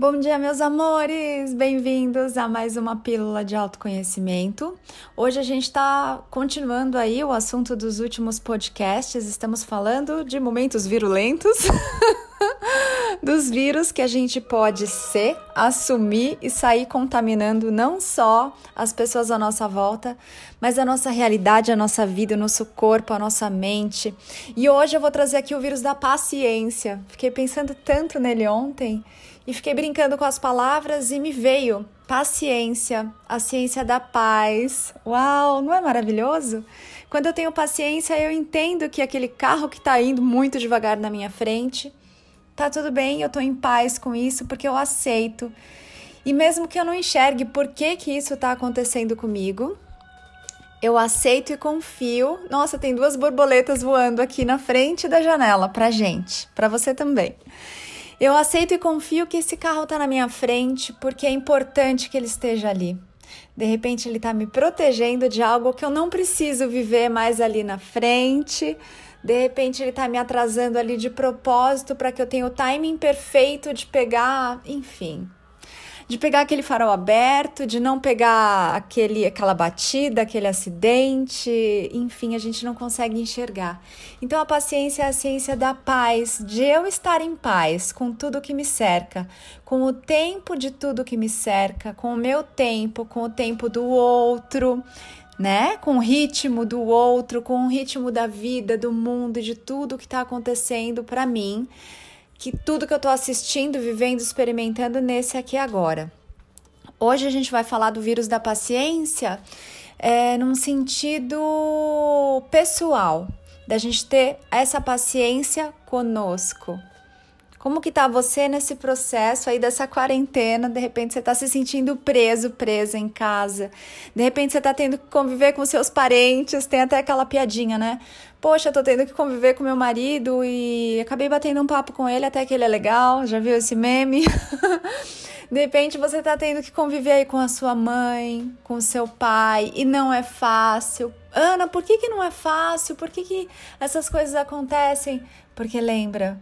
Bom dia, meus amores! Bem-vindos a mais uma pílula de autoconhecimento. Hoje a gente está continuando aí o assunto dos últimos podcasts. Estamos falando de momentos virulentos, dos vírus que a gente pode ser, assumir e sair contaminando não só as pessoas à nossa volta, mas a nossa realidade, a nossa vida, o nosso corpo, a nossa mente. E hoje eu vou trazer aqui o vírus da paciência. Fiquei pensando tanto nele ontem e fiquei brincando com as palavras e me veio paciência, a ciência da paz. Uau, não é maravilhoso? Quando eu tenho paciência, eu entendo que aquele carro que está indo muito devagar na minha frente, tá tudo bem, eu estou em paz com isso porque eu aceito. E mesmo que eu não enxergue por que, que isso está acontecendo comigo, eu aceito e confio. Nossa, tem duas borboletas voando aqui na frente da janela pra gente, para você também. Eu aceito e confio que esse carro está na minha frente porque é importante que ele esteja ali. De repente, ele está me protegendo de algo que eu não preciso viver mais ali na frente. De repente, ele está me atrasando ali de propósito para que eu tenha o timing perfeito de pegar, enfim, de pegar aquele farol aberto, de não pegar aquele, aquela batida, aquele acidente, enfim, a gente não consegue enxergar. Então a paciência é a ciência da paz, de eu estar em paz com tudo que me cerca, com o tempo de tudo que me cerca, com o meu tempo, com o tempo do outro né? Com o ritmo do outro, com o ritmo da vida, do mundo, de tudo que está acontecendo para mim, que tudo que eu estou assistindo, vivendo, experimentando nesse aqui agora. Hoje a gente vai falar do vírus da paciência é, num sentido pessoal, da gente ter essa paciência conosco. Como que tá você nesse processo aí dessa quarentena? De repente você tá se sentindo preso, presa em casa. De repente você tá tendo que conviver com seus parentes, tem até aquela piadinha, né? Poxa, tô tendo que conviver com meu marido e acabei batendo um papo com ele até que ele é legal. Já viu esse meme? De repente você tá tendo que conviver aí com a sua mãe, com seu pai, e não é fácil. Ana, por que, que não é fácil? Por que, que essas coisas acontecem? Porque lembra,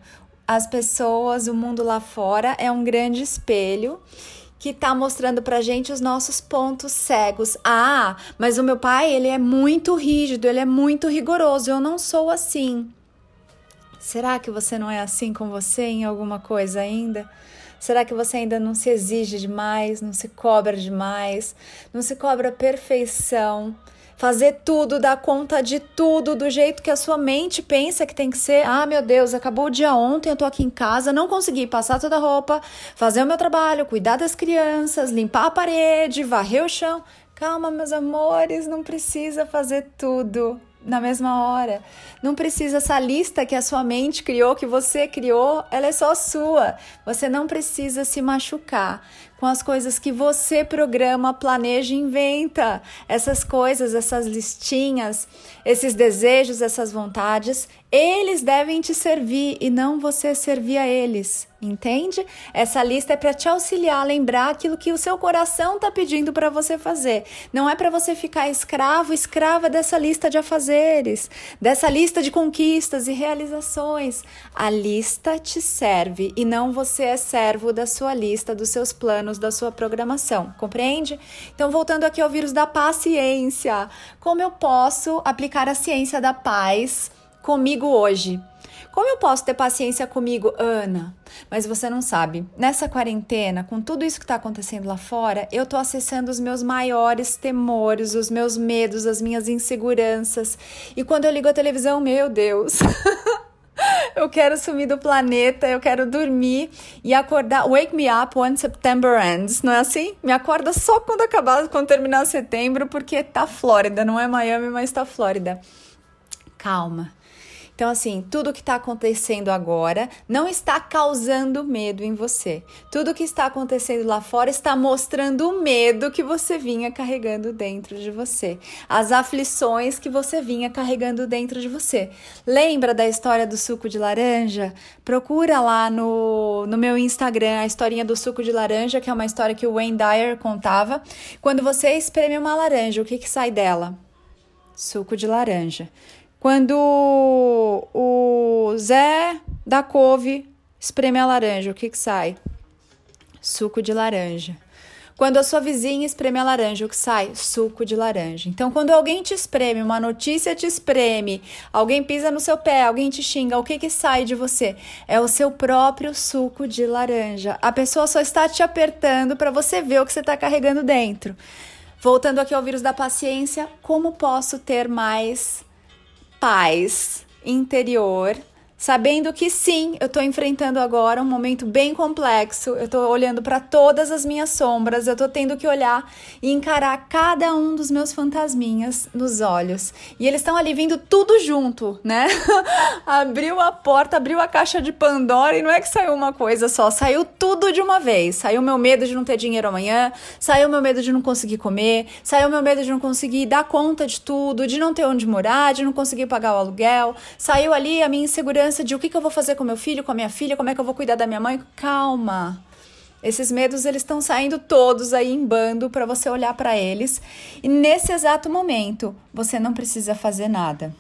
as pessoas, o mundo lá fora é um grande espelho que está mostrando pra gente os nossos pontos cegos. Ah, mas o meu pai, ele é muito rígido, ele é muito rigoroso. Eu não sou assim. Será que você não é assim com você em alguma coisa ainda? Será que você ainda não se exige demais, não se cobra demais, não se cobra perfeição? Fazer tudo, dar conta de tudo do jeito que a sua mente pensa que tem que ser. Ah, meu Deus, acabou o dia ontem, eu tô aqui em casa, não consegui passar toda a roupa, fazer o meu trabalho, cuidar das crianças, limpar a parede, varrer o chão. Calma, meus amores, não precisa fazer tudo na mesma hora. Não precisa essa lista que a sua mente criou, que você criou, ela é só sua. Você não precisa se machucar com as coisas que você programa, planeja e inventa. Essas coisas, essas listinhas, esses desejos, essas vontades, eles devem te servir e não você servir a eles. Entende? Essa lista é para te auxiliar a lembrar aquilo que o seu coração está pedindo para você fazer. Não é para você ficar escravo, escrava dessa lista de afazeres, dessa lista de conquistas e realizações. A lista te serve e não você é servo da sua lista, dos seus planos, da sua programação. Compreende? Então, voltando aqui ao vírus da paciência. Como eu posso aplicar a ciência da paz comigo hoje? Como eu posso ter paciência comigo, Ana? Mas você não sabe. Nessa quarentena, com tudo isso que está acontecendo lá fora, eu estou acessando os meus maiores temores, os meus medos, as minhas inseguranças. E quando eu ligo a televisão, meu Deus. eu quero sumir do planeta, eu quero dormir e acordar. Wake me up when September ends, não é assim? Me acorda só quando acabar, quando terminar setembro, porque tá Flórida, não é Miami, mas tá Flórida. Calma. Então, assim, tudo que está acontecendo agora não está causando medo em você. Tudo que está acontecendo lá fora está mostrando o medo que você vinha carregando dentro de você, as aflições que você vinha carregando dentro de você. Lembra da história do suco de laranja? Procura lá no, no meu Instagram a historinha do suco de laranja, que é uma história que o Wayne Dyer contava. Quando você espreme uma laranja, o que, que sai dela? Suco de laranja. Quando o Zé da couve espreme a laranja, o que, que sai? Suco de laranja. Quando a sua vizinha espreme a laranja, o que sai? Suco de laranja. Então, quando alguém te espreme, uma notícia te espreme, alguém pisa no seu pé, alguém te xinga, o que que sai de você? É o seu próprio suco de laranja. A pessoa só está te apertando para você ver o que você está carregando dentro. Voltando aqui ao vírus da paciência, como posso ter mais paz interior sabendo que sim, eu estou enfrentando agora um momento bem complexo, eu estou olhando para todas as minhas sombras, eu estou tendo que olhar e encarar cada um dos meus fantasminhas nos olhos. E eles estão ali vindo tudo junto, né? abriu a porta, abriu a caixa de Pandora e não é que saiu uma coisa só, saiu tudo de uma vez. Saiu meu medo de não ter dinheiro amanhã, saiu meu medo de não conseguir comer, saiu meu medo de não conseguir dar conta de tudo, de não ter onde morar, de não conseguir pagar o aluguel, saiu ali a minha insegurança de o que, que eu vou fazer com meu filho, com a minha filha, como é que eu vou cuidar da minha mãe. Calma. Esses medos eles estão saindo todos aí em bando para você olhar para eles e nesse exato momento você não precisa fazer nada.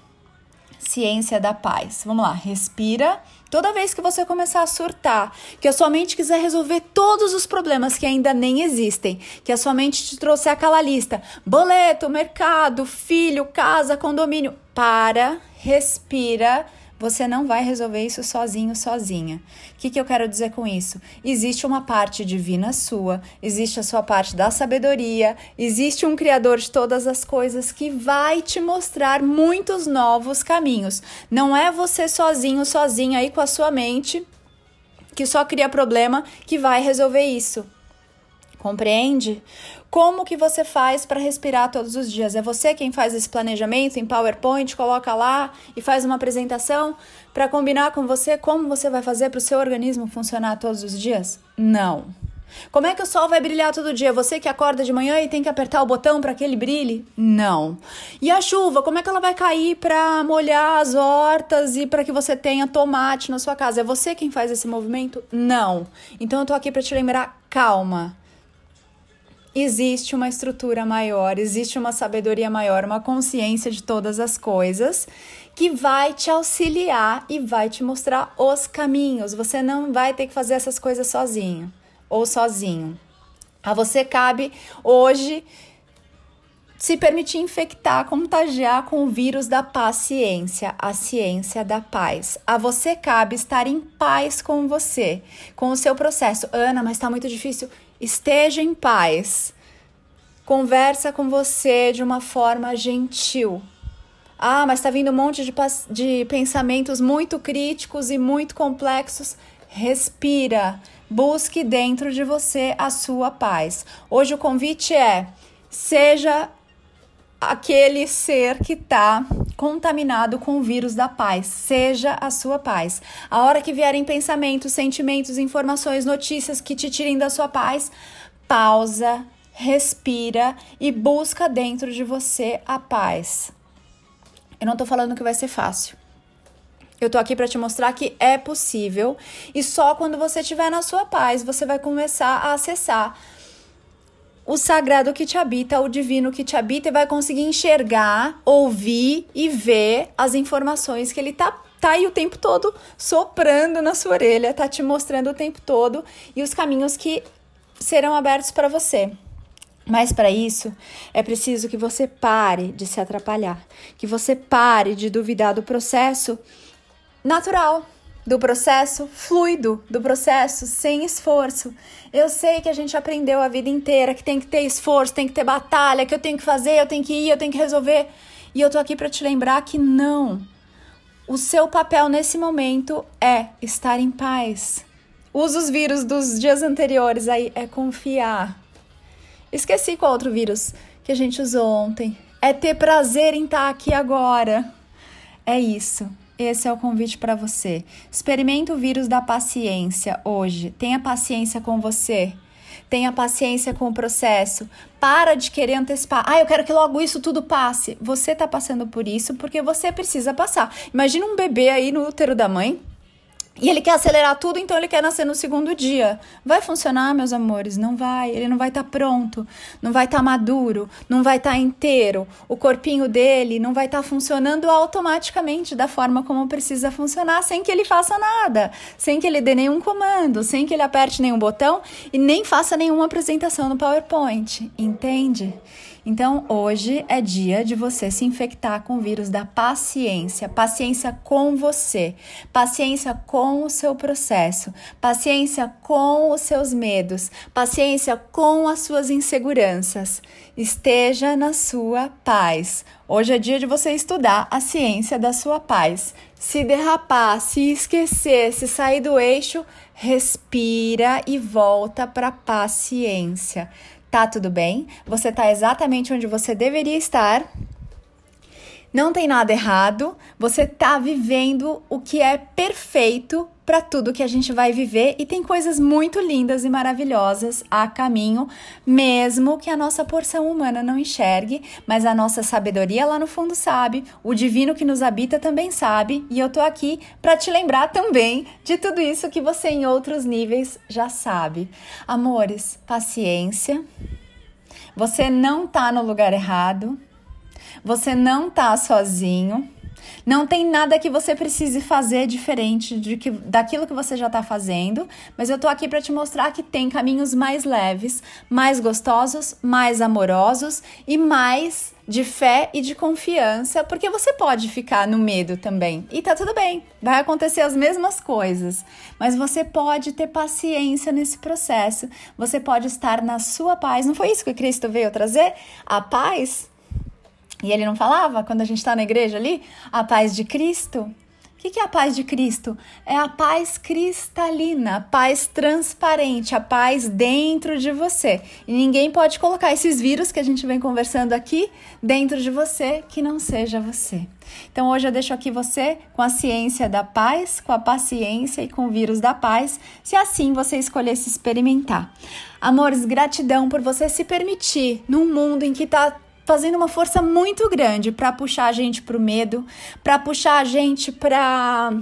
Ciência da paz. Vamos lá, respira. Toda vez que você começar a surtar, que a sua mente quiser resolver todos os problemas que ainda nem existem, que a sua mente te trouxe aquela lista: boleto, mercado, filho, casa, condomínio. Para, respira você não vai resolver isso sozinho, sozinha. O que, que eu quero dizer com isso? Existe uma parte divina sua, existe a sua parte da sabedoria, existe um Criador de todas as coisas que vai te mostrar muitos novos caminhos. Não é você sozinho, sozinha aí com a sua mente que só cria problema que vai resolver isso. Compreende? Como que você faz para respirar todos os dias? É você quem faz esse planejamento em PowerPoint, coloca lá e faz uma apresentação para combinar com você como você vai fazer para o seu organismo funcionar todos os dias? Não. Como é que o sol vai brilhar todo dia? Você que acorda de manhã e tem que apertar o botão para que ele brilhe? Não. E a chuva, como é que ela vai cair para molhar as hortas e para que você tenha tomate na sua casa? É você quem faz esse movimento? Não. Então eu tô aqui para te lembrar, calma existe uma estrutura maior, existe uma sabedoria maior, uma consciência de todas as coisas que vai te auxiliar e vai te mostrar os caminhos. Você não vai ter que fazer essas coisas sozinho ou sozinho. A você cabe hoje se permitir infectar, contagiar com o vírus da paciência, a ciência da paz. A você cabe estar em paz com você, com o seu processo. Ana, mas está muito difícil. Esteja em paz. Conversa com você de uma forma gentil. Ah, mas está vindo um monte de, de pensamentos muito críticos e muito complexos. Respira. Busque dentro de você a sua paz. Hoje o convite é: seja aquele ser que está contaminado com o vírus da paz. Seja a sua paz. A hora que vierem pensamentos, sentimentos, informações, notícias que te tirem da sua paz, pausa, respira e busca dentro de você a paz. Eu não tô falando que vai ser fácil. Eu tô aqui para te mostrar que é possível e só quando você estiver na sua paz você vai começar a acessar o sagrado que te habita, o divino que te habita e vai conseguir enxergar, ouvir e ver as informações que ele tá tá aí o tempo todo soprando na sua orelha, tá te mostrando o tempo todo e os caminhos que serão abertos para você. Mas para isso é preciso que você pare de se atrapalhar, que você pare de duvidar do processo natural, do processo fluido, do processo sem esforço. Eu sei que a gente aprendeu a vida inteira que tem que ter esforço, tem que ter batalha, que eu tenho que fazer, eu tenho que ir, eu tenho que resolver. E eu tô aqui para te lembrar que não. O seu papel nesse momento é estar em paz. Usa os vírus dos dias anteriores aí, é confiar. Esqueci qual outro vírus que a gente usou ontem. É ter prazer em estar aqui agora. É isso. Esse é o convite para você. Experimenta o vírus da paciência hoje. Tenha paciência com você. Tenha paciência com o processo. Para de querer antecipar. Ah, eu quero que logo isso tudo passe. Você está passando por isso porque você precisa passar. Imagina um bebê aí no útero da mãe E ele quer acelerar tudo, então ele quer nascer no segundo dia. Vai funcionar, meus amores? Não vai. Ele não vai estar tá pronto, não vai estar tá maduro, não vai estar tá inteiro. O corpinho dele não vai estar tá funcionando automaticamente da forma como precisa funcionar, sem que ele faça nada, sem que ele dê nenhum comando, sem que ele aperte nenhum botão e nem faça nenhuma apresentação no PowerPoint. Entende? Então, hoje é dia de você se infectar com o vírus da paciência, paciência com você, paciência com o seu processo, paciência com os seus medos, paciência com as suas inseguranças. Esteja na sua paz. Hoje é dia de você estudar a ciência da sua paz. Se derrapar, se esquecer, se sair do eixo, respira e volta para paciência tá tudo bem, você tá exatamente onde você deveria estar. Não tem nada errado, você tá vivendo o que é perfeito para tudo que a gente vai viver e tem coisas muito lindas e maravilhosas a caminho, mesmo que a nossa porção humana não enxergue, mas a nossa sabedoria lá no fundo sabe, o divino que nos habita também sabe, e eu tô aqui para te lembrar também de tudo isso que você em outros níveis já sabe. Amores, paciência. Você não tá no lugar errado. Você não tá sozinho. Não tem nada que você precise fazer diferente de que, daquilo que você já está fazendo, mas eu estou aqui para te mostrar que tem caminhos mais leves, mais gostosos, mais amorosos e mais de fé e de confiança, porque você pode ficar no medo também. E tá tudo bem, vai acontecer as mesmas coisas, mas você pode ter paciência nesse processo. Você pode estar na sua paz. Não foi isso que Cristo veio trazer? A paz e ele não falava, quando a gente está na igreja ali, a paz de Cristo? O que, que é a paz de Cristo? É a paz cristalina, a paz transparente, a paz dentro de você. E ninguém pode colocar esses vírus que a gente vem conversando aqui dentro de você que não seja você. Então hoje eu deixo aqui você com a ciência da paz, com a paciência e com o vírus da paz, se assim você escolher se experimentar. Amores, gratidão por você se permitir num mundo em que está fazendo uma força muito grande para puxar a gente para o medo, para puxar a gente para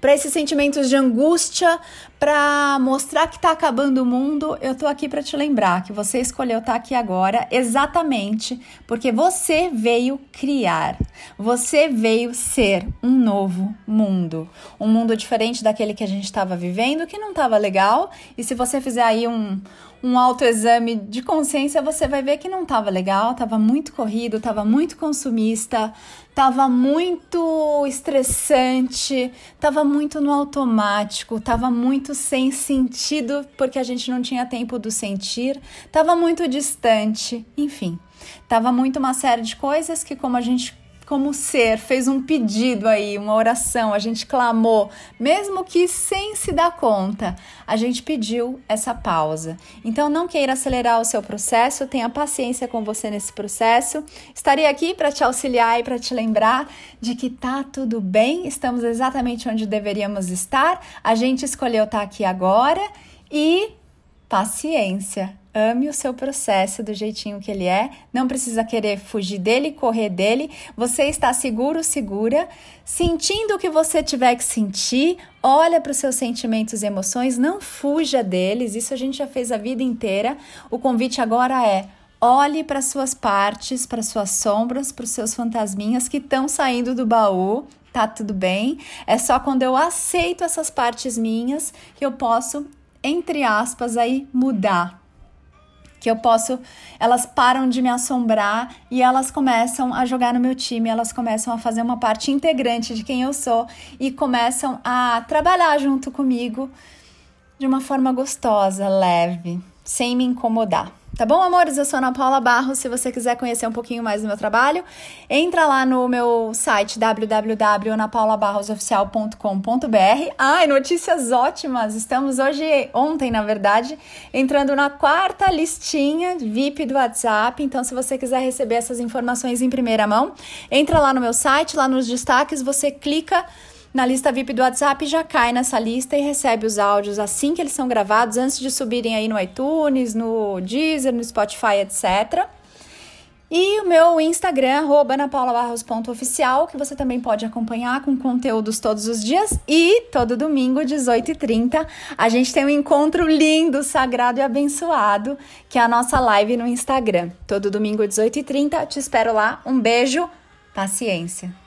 para esses sentimentos de angústia, para mostrar que está acabando o mundo, eu tô aqui para te lembrar que você escolheu estar tá aqui agora exatamente porque você veio criar. Você veio ser um novo mundo, um mundo diferente daquele que a gente estava vivendo, que não estava legal. E se você fizer aí um um autoexame de consciência, você vai ver que não estava legal, estava muito corrido, estava muito consumista, estava muito estressante, estava muito no automático, estava muito sem sentido, porque a gente não tinha tempo do sentir, estava muito distante, enfim, estava muito uma série de coisas que, como a gente como ser, fez um pedido aí, uma oração, a gente clamou, mesmo que sem se dar conta, a gente pediu essa pausa. Então não queira acelerar o seu processo, tenha paciência com você nesse processo. Estarei aqui para te auxiliar e para te lembrar de que tá tudo bem, estamos exatamente onde deveríamos estar. A gente escolheu estar tá aqui agora e paciência. Ame o seu processo do jeitinho que ele é. Não precisa querer fugir dele, correr dele. Você está seguro, segura, sentindo o que você tiver que sentir. Olha para os seus sentimentos e emoções, não fuja deles. Isso a gente já fez a vida inteira. O convite agora é: olhe para suas partes, para suas sombras, para os seus fantasminhas que estão saindo do baú. Tá tudo bem? É só quando eu aceito essas partes minhas que eu posso, entre aspas, aí mudar que eu posso, elas param de me assombrar e elas começam a jogar no meu time, elas começam a fazer uma parte integrante de quem eu sou e começam a trabalhar junto comigo de uma forma gostosa, leve, sem me incomodar. Tá bom, amores? Eu sou Ana Paula Barros. Se você quiser conhecer um pouquinho mais do meu trabalho, entra lá no meu site www.anapaulabarrosoficial.com.br. Ai, notícias ótimas! Estamos hoje, ontem, na verdade, entrando na quarta listinha VIP do WhatsApp. Então, se você quiser receber essas informações em primeira mão, entra lá no meu site, lá nos destaques, você clica na lista VIP do WhatsApp já cai nessa lista e recebe os áudios assim que eles são gravados, antes de subirem aí no iTunes, no Deezer, no Spotify, etc. E o meu Instagram, anapaulabarros.oficial, que você também pode acompanhar com conteúdos todos os dias. E todo domingo, 18h30, a gente tem um encontro lindo, sagrado e abençoado, que é a nossa live no Instagram. Todo domingo, 18h30, te espero lá. Um beijo, paciência.